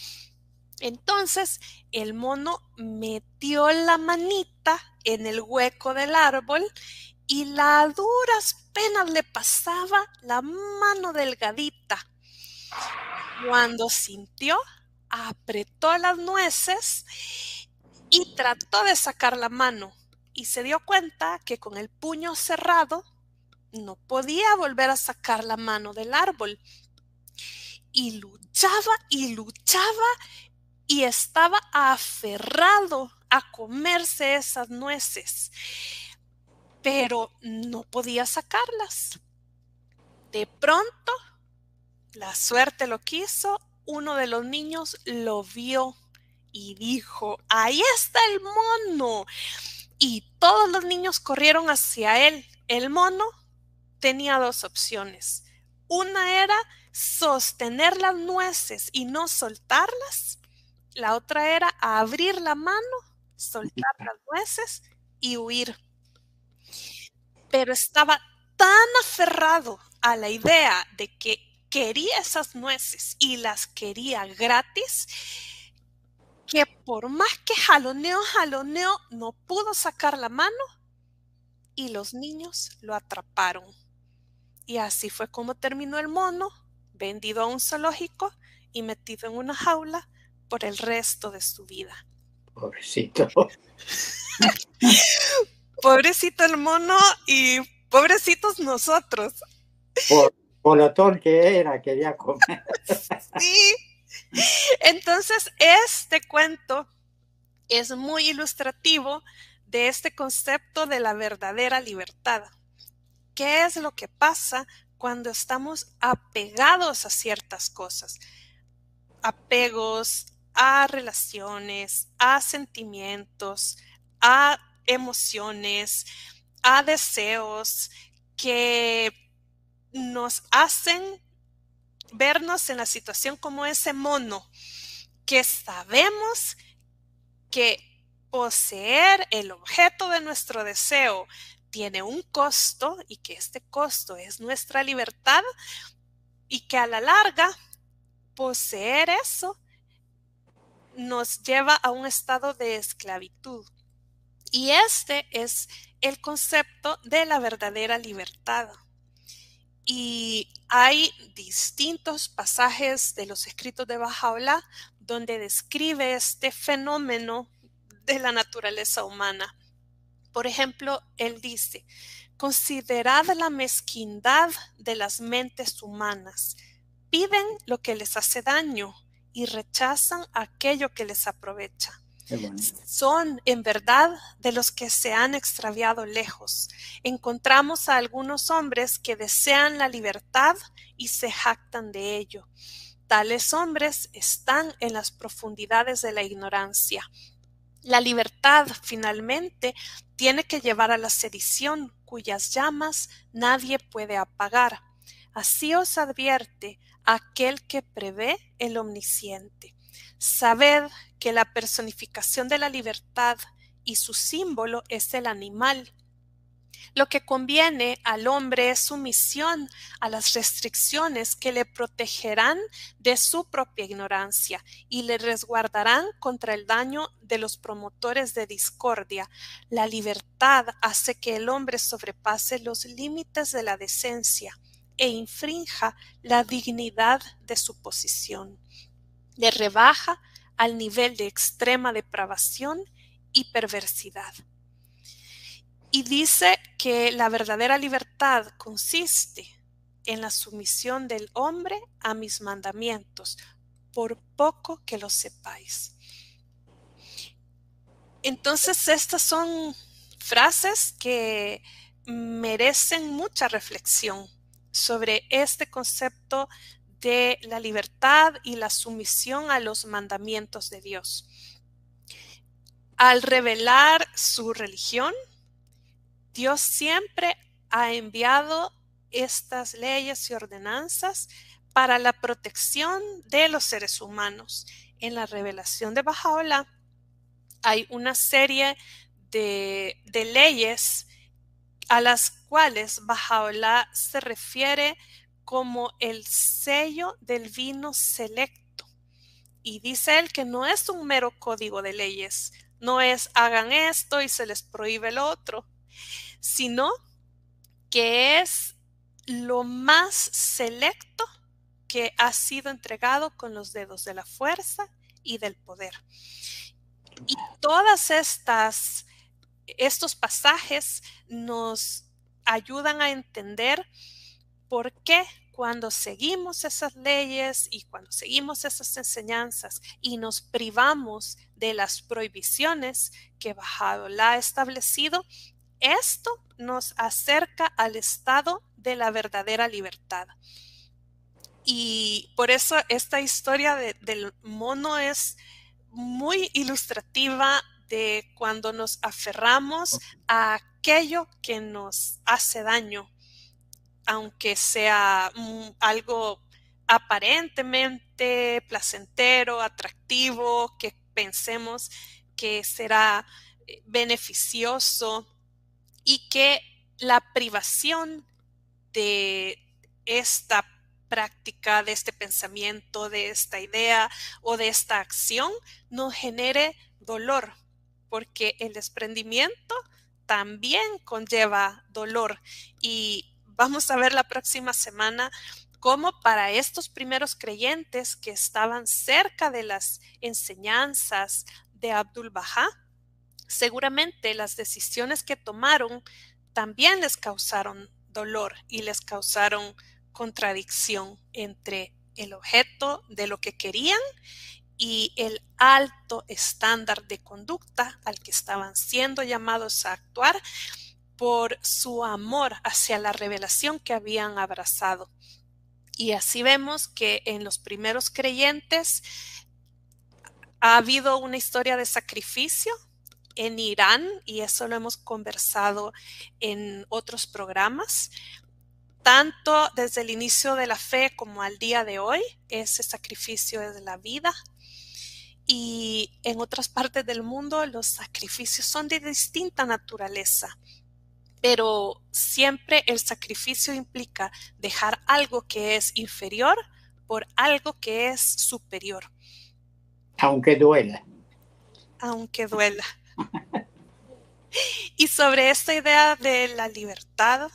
Entonces el mono metió la manita en el hueco del árbol y la duras penas le pasaba la mano delgadita. Cuando sintió, apretó las nueces y trató de sacar la mano y se dio cuenta que con el puño cerrado no podía volver a sacar la mano del árbol. Y luchaba y luchaba y estaba aferrado a comerse esas nueces, pero no podía sacarlas. De pronto, la suerte lo quiso, uno de los niños lo vio y dijo, ahí está el mono. Y todos los niños corrieron hacia él. El mono tenía dos opciones. Una era sostener las nueces y no soltarlas. La otra era abrir la mano, soltar las nueces y huir. Pero estaba tan aferrado a la idea de que quería esas nueces y las quería gratis, que por más que jaloneó, jaloneó, no pudo sacar la mano y los niños lo atraparon. Y así fue como terminó el mono, vendido a un zoológico y metido en una jaula por el resto de su vida. Pobrecito. Pobrecito el mono y pobrecitos nosotros. Por, polotón que era, quería comer. Sí. Entonces, este cuento es muy ilustrativo de este concepto de la verdadera libertad. ¿Qué es lo que pasa cuando estamos apegados a ciertas cosas? Apegos a relaciones, a sentimientos, a emociones, a deseos que nos hacen vernos en la situación como ese mono, que sabemos que poseer el objeto de nuestro deseo tiene un costo y que este costo es nuestra libertad y que a la larga poseer eso nos lleva a un estado de esclavitud. Y este es el concepto de la verdadera libertad. Y hay distintos pasajes de los escritos de Bajaola donde describe este fenómeno de la naturaleza humana. Por ejemplo, él dice, considerad la mezquindad de las mentes humanas. Piden lo que les hace daño y rechazan aquello que les aprovecha. Son en verdad de los que se han extraviado lejos. Encontramos a algunos hombres que desean la libertad y se jactan de ello. Tales hombres están en las profundidades de la ignorancia. La libertad, finalmente, tiene que llevar a la sedición, cuyas llamas nadie puede apagar. Así os advierte aquel que prevé el omnisciente. Sabed que la personificación de la libertad y su símbolo es el animal. Lo que conviene al hombre es sumisión a las restricciones que le protegerán de su propia ignorancia y le resguardarán contra el daño de los promotores de discordia. La libertad hace que el hombre sobrepase los límites de la decencia e infrinja la dignidad de su posición le rebaja al nivel de extrema depravación y perversidad. Y dice que la verdadera libertad consiste en la sumisión del hombre a mis mandamientos, por poco que lo sepáis. Entonces, estas son frases que merecen mucha reflexión sobre este concepto de la libertad y la sumisión a los mandamientos de Dios. Al revelar su religión, Dios siempre ha enviado estas leyes y ordenanzas para la protección de los seres humanos. En la revelación de Bajaola hay una serie de, de leyes a las cuales Bajaola se refiere como el sello del vino selecto. Y dice él que no es un mero código de leyes, no es hagan esto y se les prohíbe el otro, sino que es lo más selecto que ha sido entregado con los dedos de la fuerza y del poder. Y todas estas estos pasajes nos ayudan a entender por qué cuando seguimos esas leyes y cuando seguimos esas enseñanzas y nos privamos de las prohibiciones que la ha establecido, esto nos acerca al estado de la verdadera libertad. Y por eso esta historia del mono es muy ilustrativa de cuando nos aferramos a aquello que nos hace daño, aunque sea mm, algo aparentemente placentero, atractivo, que pensemos que será eh, beneficioso y que la privación de esta práctica, de este pensamiento, de esta idea o de esta acción no genere dolor, porque el desprendimiento también conlleva dolor y vamos a ver la próxima semana cómo para estos primeros creyentes que estaban cerca de las enseñanzas de Abdul Bahá, seguramente las decisiones que tomaron también les causaron dolor y les causaron contradicción entre el objeto de lo que querían y el alto estándar de conducta al que estaban siendo llamados a actuar por su amor hacia la revelación que habían abrazado. Y así vemos que en los primeros creyentes ha habido una historia de sacrificio en Irán, y eso lo hemos conversado en otros programas, tanto desde el inicio de la fe como al día de hoy, ese sacrificio es la vida. Y en otras partes del mundo los sacrificios son de distinta naturaleza, pero siempre el sacrificio implica dejar algo que es inferior por algo que es superior. Aunque duela. Aunque duela. y sobre esta idea de la libertad,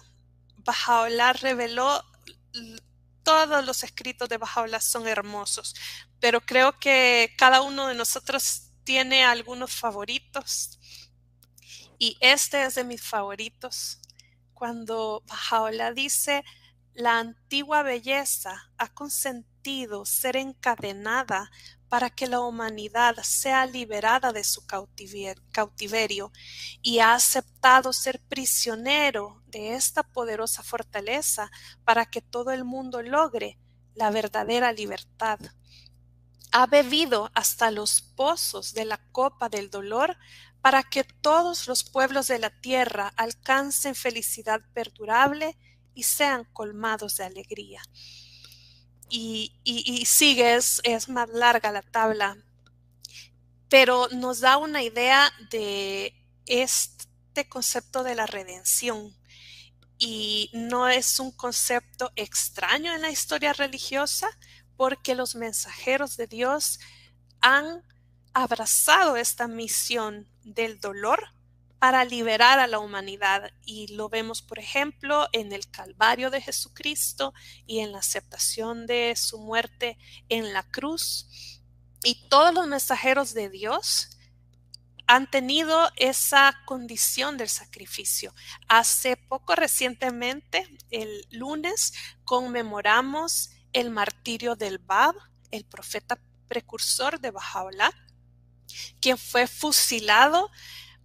Bajaola reveló todos los escritos de Bajaola son hermosos, pero creo que cada uno de nosotros tiene algunos favoritos. Y este es de mis favoritos. Cuando Bajaola dice, la antigua belleza ha consentido ser encadenada para que la humanidad sea liberada de su cautiverio y ha aceptado ser prisionero de esta poderosa fortaleza para que todo el mundo logre la verdadera libertad. Ha bebido hasta los pozos de la copa del dolor para que todos los pueblos de la tierra alcancen felicidad perdurable y sean colmados de alegría y, y, sigue, es, más larga la tabla, pero nos da una idea de este concepto de la redención. Y no es un concepto extraño en la historia religiosa porque los mensajeros de Dios han abrazado esta misión del dolor para liberar a la humanidad. Y lo vemos, por ejemplo, en el Calvario de Jesucristo y en la aceptación de su muerte en la cruz. Y todos los mensajeros de Dios han tenido esa condición del sacrificio. Hace poco recientemente, el lunes, conmemoramos el martirio del Bab, el profeta precursor de Bajaola, quien fue fusilado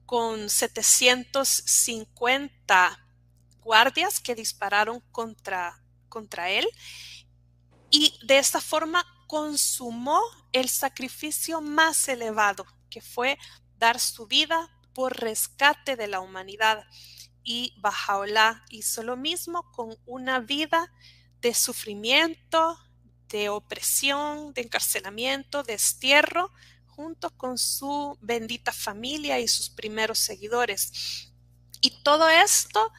con 750 guardias que dispararon contra, contra él y de esta forma consumó el sacrificio más elevado, que fue dar su vida por rescate de la humanidad. Y Bajaola hizo lo mismo con una vida de sufrimiento, de opresión, de encarcelamiento, de destierro, junto con su bendita familia y sus primeros seguidores. Y todo esto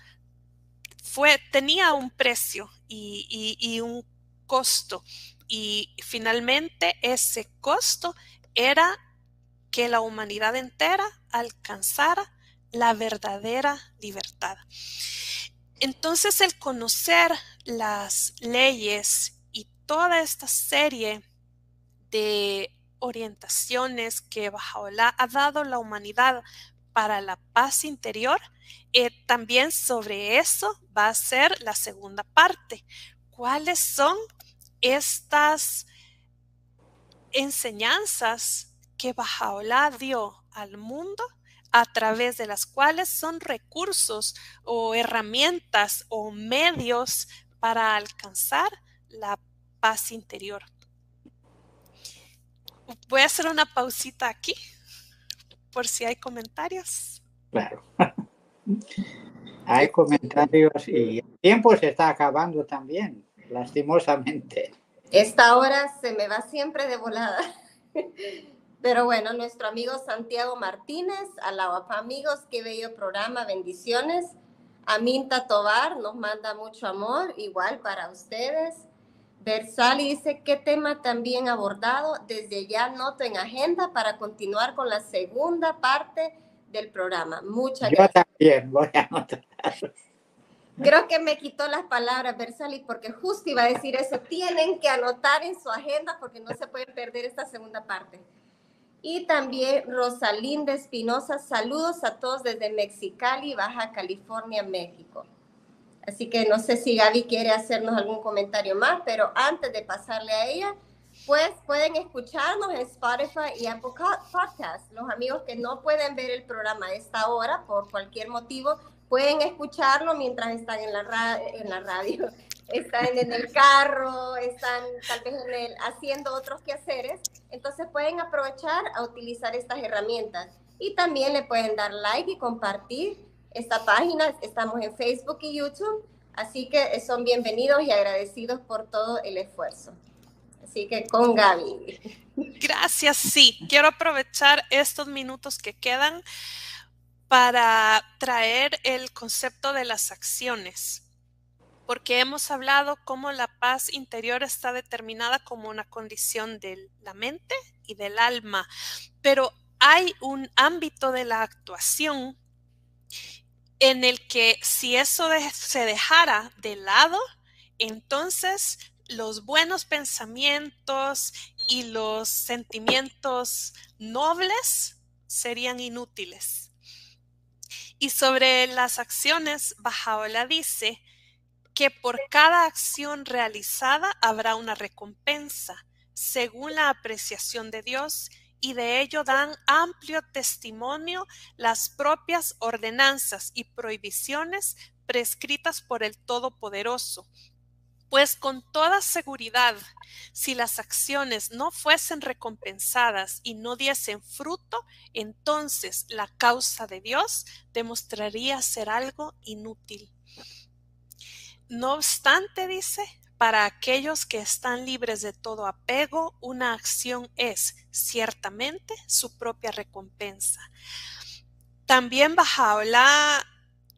fue, tenía un precio y, un costo. y finalmente ese costo era que la humanidad entera alcanzara la verdadera libertad. Entonces el conocer las leyes y toda esta serie de orientaciones que Bajaola ha dado la humanidad para la paz interior, eh, también sobre eso va a ser la segunda parte. ¿Cuáles son estas enseñanzas que Bajaola dio al mundo a través de las cuales son recursos o herramientas o medios para alcanzar la paz interior. Voy a hacer una pausita aquí por si hay comentarios. Claro. hay comentarios y el tiempo se está acabando también, lastimosamente. Esta hora se me va siempre de volada. Pero bueno, nuestro amigo Santiago Martínez, a la amigos, qué bello programa, bendiciones. Aminta Tobar nos manda mucho amor, igual para ustedes. Versali dice, ¿qué tema también abordado? Desde ya noto en agenda para continuar con la segunda parte del programa. Muchas Yo también voy a anotar. Creo que me quitó las palabras, Versali, porque justo iba a decir eso. Tienen que anotar en su agenda porque no se pueden perder esta segunda parte. Y también Rosalinda Espinosa, saludos a todos desde Mexicali, Baja California, México. Así que no sé si Gaby quiere hacernos algún comentario más, pero antes de pasarle a ella, pues pueden escucharnos en Spotify y Apple Podcast. Los amigos que no pueden ver el programa a esta hora por cualquier motivo, pueden escucharlo mientras están en la, en la radio, están en el carro, están tal vez haciendo otros quehaceres, entonces pueden aprovechar a utilizar estas herramientas. Y también le pueden dar like y compartir esta página. Estamos en Facebook y YouTube, así que son bienvenidos y agradecidos por todo el esfuerzo. Así que con Gaby. Gracias, sí. Quiero aprovechar estos minutos que quedan para traer el concepto de las acciones porque hemos hablado cómo la paz interior está determinada como una condición de la mente y del alma, pero hay un ámbito de la actuación en el que si eso se dejara de lado, entonces los buenos pensamientos y los sentimientos nobles serían inútiles. Y sobre las acciones, Bajaola dice que por cada acción realizada habrá una recompensa, según la apreciación de Dios, y de ello dan amplio testimonio las propias ordenanzas y prohibiciones prescritas por el Todopoderoso. Pues con toda seguridad, si las acciones no fuesen recompensadas y no diesen fruto, entonces la causa de Dios demostraría ser algo inútil. No obstante, dice, para aquellos que están libres de todo apego, una acción es ciertamente su propia recompensa. También Bajaola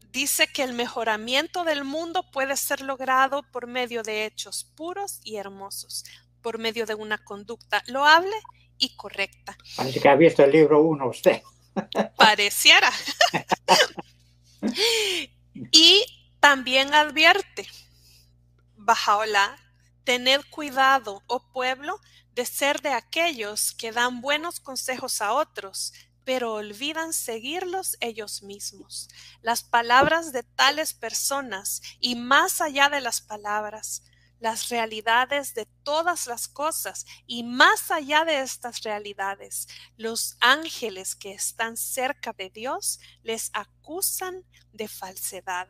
dice que el mejoramiento del mundo puede ser logrado por medio de hechos puros y hermosos, por medio de una conducta loable y correcta. Parece que ha visto el libro uno usted. Pareciera. y también advierte, Bajaola, tened cuidado, oh pueblo, de ser de aquellos que dan buenos consejos a otros, pero olvidan seguirlos ellos mismos. Las palabras de tales personas y más allá de las palabras, las realidades de todas las cosas y más allá de estas realidades, los ángeles que están cerca de Dios les acusan de falsedad.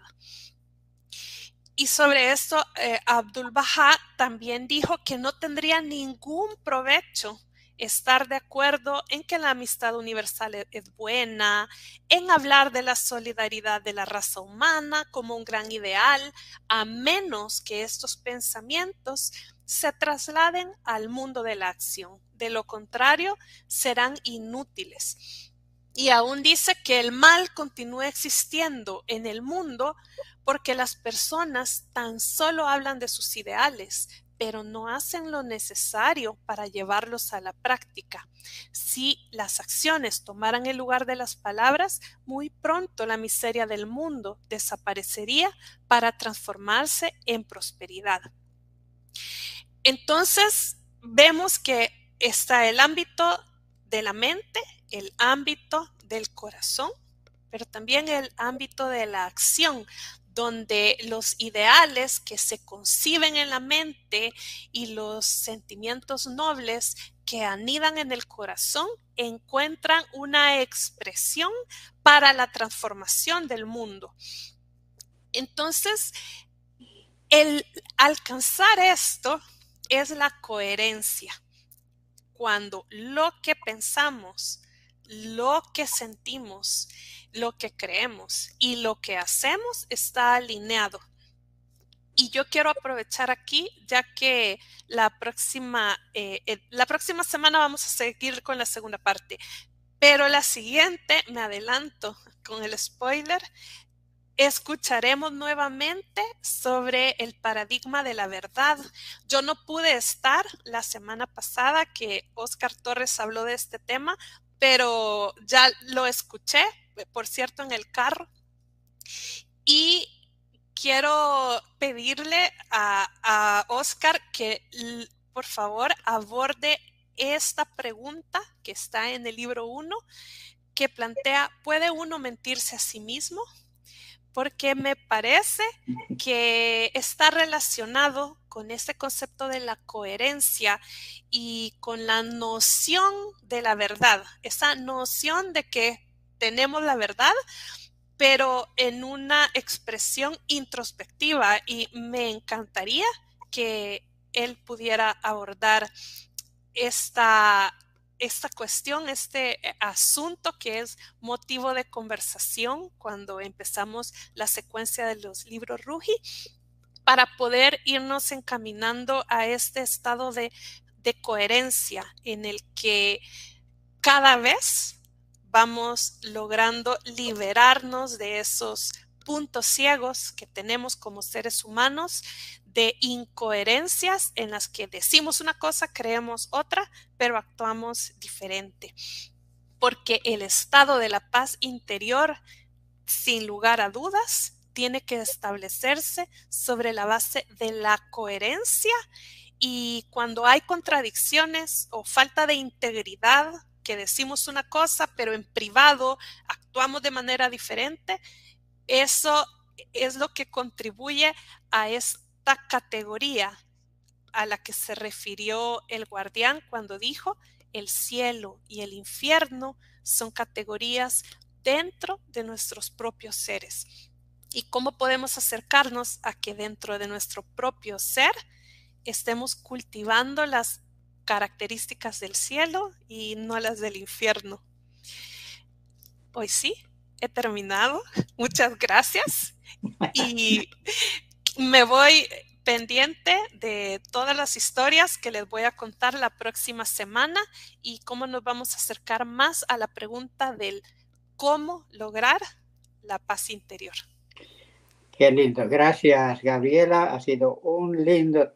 Y sobre esto, eh, Abdul Baha también dijo que no tendría ningún provecho estar de acuerdo en que la amistad universal e-, es, buena, en hablar de la solidaridad de la raza humana como un gran ideal, a menos que estos pensamientos se trasladen al mundo de la acción. De lo contrario, serán inútiles. Y aún dice que el mal continúa existiendo en el mundo porque las personas tan solo hablan de sus ideales, pero no hacen lo necesario para llevarlos a la práctica. Si las acciones tomaran el lugar de las palabras, muy pronto la miseria del mundo desaparecería para transformarse en prosperidad. Entonces, vemos que está el ámbito de la mente, el ámbito del corazón, pero también el ámbito de la acción, donde los ideales que se conciben en la mente y los sentimientos nobles que anidan en el corazón encuentran una expresión para la transformación del mundo. Entonces, el alcanzar esto es la coherencia. Cuando lo que pensamos, lo que sentimos, lo que creemos y lo que hacemos está alineado. Y yo quiero aprovechar aquí, ya que la próxima, eh, la próxima semana vamos a seguir con la segunda parte, pero la siguiente, me adelanto con el spoiler, escucharemos nuevamente sobre el paradigma de la verdad. Yo no pude estar la semana pasada que Oscar Torres habló de este tema, pero ya lo escuché, por cierto, en el carro. Y quiero pedirle a, a Oscar que por favor aborde esta pregunta que está en el libro 1, que plantea, ¿puede uno mentirse a sí mismo? Porque me parece que está relacionado con este concepto de la coherencia y con la noción de la verdad, esa noción de que tenemos la verdad, pero en una expresión introspectiva y me encantaría que él pudiera abordar esta esta cuestión, este eh, asunto que es motivo de conversación cuando empezamos la secuencia de los libros Rugi, para poder irnos encaminando a este estado de, de coherencia en el que cada vez vamos logrando liberarnos de esos puntos ciegos que tenemos como seres humanos, de incoherencias en las que decimos una cosa, creemos otra, pero actuamos diferente. Porque el estado de la paz interior, sin lugar a dudas, tiene que establecerse sobre la base de la coherencia y cuando hay contradicciones o falta de integridad, que decimos una cosa, pero en privado actuamos de manera diferente, eso es lo que contribuye a esta categoría a la que se refirió el guardián cuando dijo el cielo y el infierno son categorías dentro de nuestros propios seres. ¿Y cómo podemos acercarnos a que dentro de nuestro propio ser estemos cultivando las características del cielo y no las del infierno? Hoy sí, he terminado. Muchas gracias. Y me voy pendiente de todas las historias que les voy a contar la próxima semana y cómo nos vamos a acercar más a la pregunta del cómo lograr la paz interior. Qué lindo. Gracias, Gabriela. Ha sido un lindo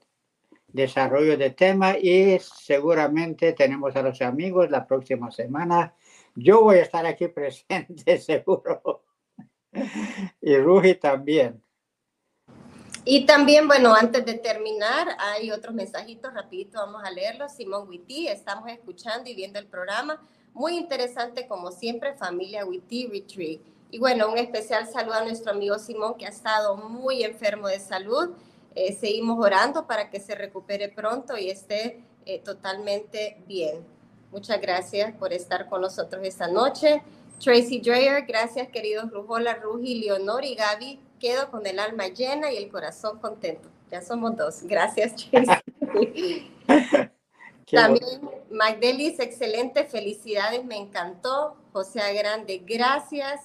desarrollo de tema y seguramente tenemos a los amigos la próxima semana. Yo voy a estar aquí presente, seguro. Y Rugi también. Y también, bueno, antes de terminar, hay otros mensajitos, rapidito vamos a leerlos. Simón Witty, estamos escuchando y viendo el programa. Muy interesante, como siempre, familia Witty Retreat. Y bueno, un especial saludo a nuestro amigo Simón, que ha estado muy enfermo de salud. Eh, seguimos orando para que se recupere pronto y esté eh, totalmente bien. Muchas gracias por estar con nosotros esta noche. Tracy Dreyer, gracias queridos Rujola, Rugi, Leonor y Gaby quedo con el alma llena y el corazón contento. Ya somos dos. Gracias. También Magdelis, excelente, felicidades, me encantó. José Grande, gracias.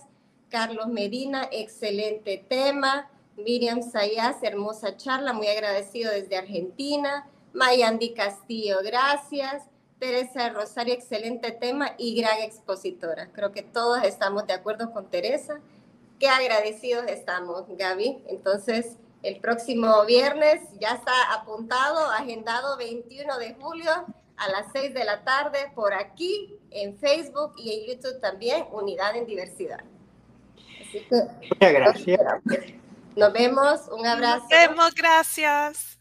Carlos Medina, excelente tema. Miriam Sayas, hermosa charla, muy agradecido desde Argentina. Mayandi Castillo, gracias. Teresa Rosario, excelente tema y gran expositora. Creo que todos estamos de acuerdo con Teresa qué agradecidos estamos, Gaby. Entonces, el próximo viernes ya está apuntado, agendado 21 de julio a las 6 de la tarde por aquí en Facebook y en YouTube también, Unidad en Diversidad. Muchas gracias. Nos vemos, un abrazo. Nos vemos, gracias.